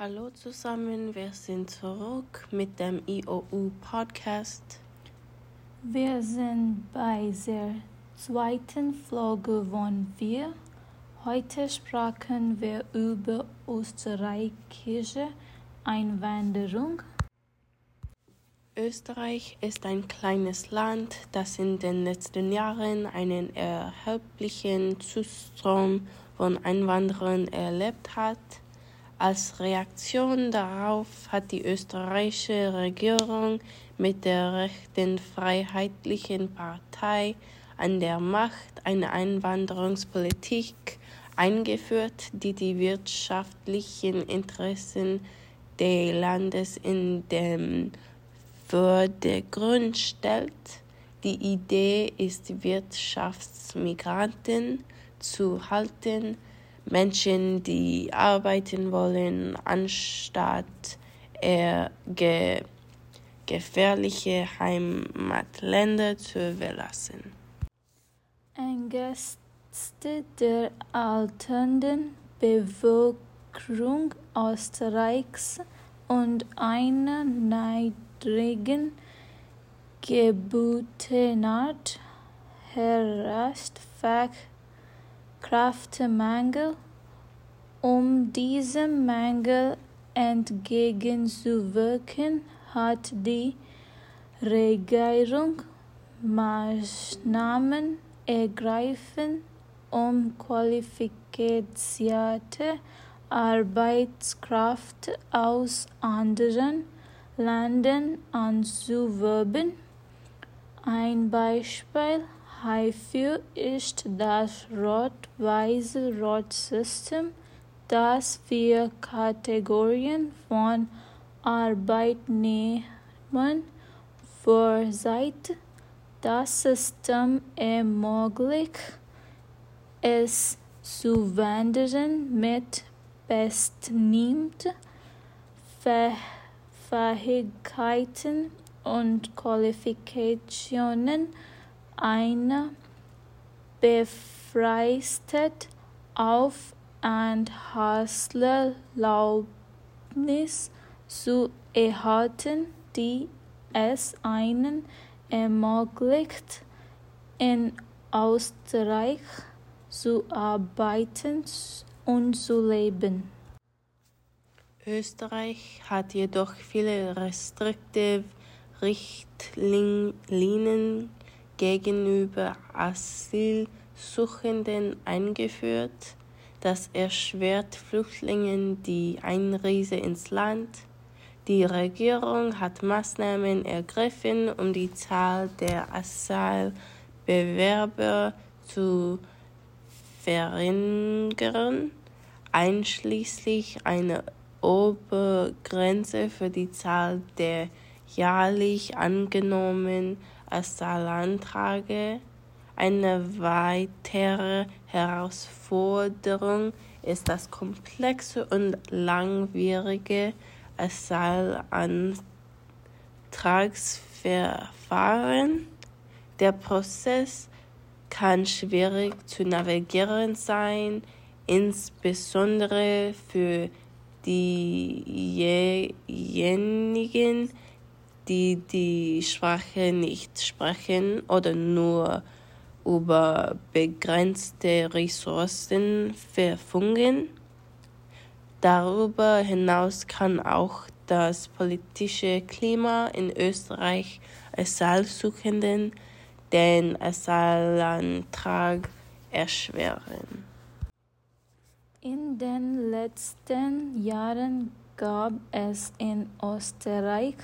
Hallo zusammen, wir sind zurück mit dem IOU Podcast. Wir sind bei der zweiten Folge von Wir. Heute sprachen wir über österreichische Einwanderung. Österreich ist ein kleines Land, das in den letzten Jahren einen erheblichen Zustrom von Einwanderern erlebt hat. Als Reaktion darauf hat die österreichische Regierung mit der rechten Freiheitlichen Partei an der Macht eine Einwanderungspolitik eingeführt, die die wirtschaftlichen Interessen des Landes in den Vordergrund stellt. Die Idee ist, Wirtschaftsmigranten zu halten, Menschen, die arbeiten wollen, anstatt eher ge gefährliche Heimatländer zu verlassen. Angesichts der alternden Bevölkerung Österreichs und einer niedrigen Geburtenart herrscht Fachkräftemangel. Um diesem Mangel entgegenzuwirken, hat die Regierung Maßnahmen ergreifen, um qualifizierte Arbeitskraft aus anderen Ländern anzuwerben. Ein Beispiel hierfür ist das Rot-Weiß-Rot-System, das vier Kategorien von Arbeitnehmern vorsieht. Das System ermöglicht es zu wandern mit bestimmten Fähigkeiten und Qualifikationen eine befristet auf Anhaltserlaubnis zu erhalten, die es einen ermöglicht, in Österreich zu arbeiten und zu leben. Österreich hat jedoch viele restriktive Richtlinien gegenüber Asylsuchenden eingeführt. Das erschwert Flüchtlingen die Einreise ins Land. Die Regierung hat Maßnahmen ergriffen, um die Zahl der Asylbewerber zu verringern, einschließlich einer Obergrenze für die Zahl der jährlich angenommenen Asylanträge. Eine weitere Herausforderung ist das komplexe und langwierige Asylantragsverfahren. Der Prozess kann schwierig zu navigieren sein, insbesondere für diejenigen, die die Sprache nicht sprechen oder nur über begrenzte Ressourcen verfügen. Darüber hinaus kann auch das politische Klima in Österreich Asylsuchenden den Asylantrag erschweren. In den letzten Jahren gab es in Österreich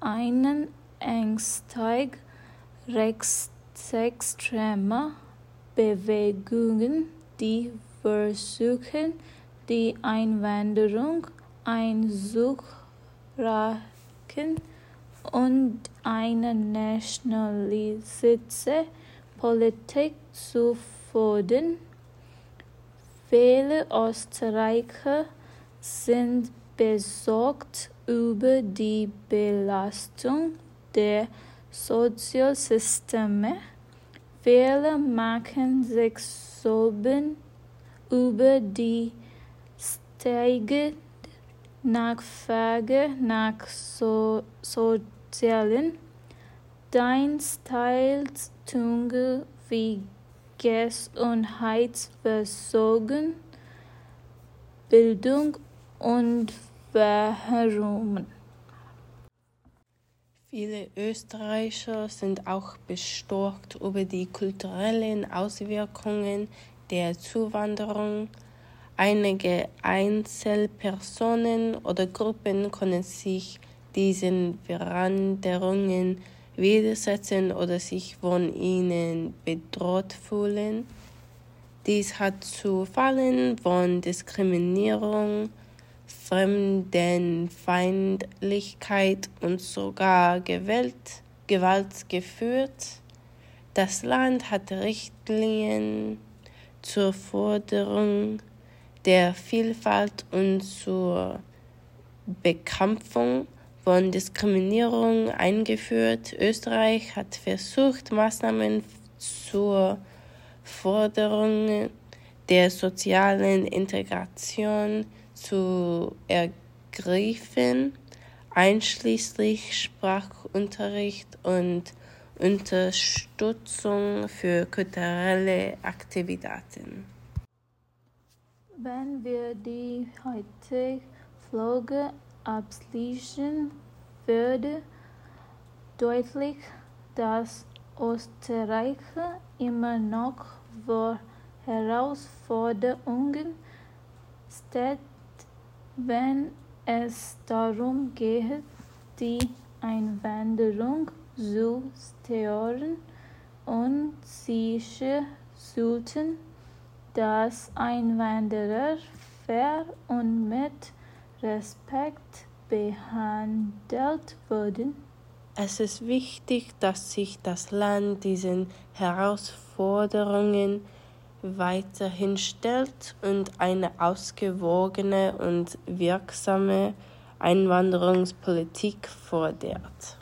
einen Ängstig rechtsextremer Bewegungen, die versuchen, die Einwanderung einzuschränken und eine nationalistische Politik zu fördern. Viele Österreicher sind besorgt über die Belastung der Sozialsysteme. Viele machen sich Sorgen über die steigende Nachfrage nach so sozialen Dienstleistungen wie Gesundheitsversorgung, Bildung und Währungen. Viele Österreicher sind auch bestürzt über die kulturellen Auswirkungen der Zuwanderung. Einige Einzelpersonen oder Gruppen können sich diesen Veränderungen widersetzen oder sich von ihnen bedroht fühlen. Dies hat zu Fallen von Diskriminierung, Fremdenfeindlichkeit und sogar Gewalt, Gewalt geführt. Das Land hat Richtlinien zur Forderung der Vielfalt und zur Bekämpfung von Diskriminierung eingeführt. Österreich hat versucht, Maßnahmen zur Forderung der sozialen Integration zu ergreifen, einschließlich Sprachunterricht und Unterstützung für kulturelle Aktivitäten. Wenn wir die heutige Folge abschließen, würde deutlich, dass Österreich immer noch vor Herausforderungen steht, wenn es darum geht, die Einwanderung zu steuern und sicher sollten, dass Einwanderer fair und mit Respekt behandelt werden. Es ist wichtig, dass sich das Land diesen Herausforderungen weiterhin stellt und eine ausgewogene und wirksame Einwanderungspolitik fordert.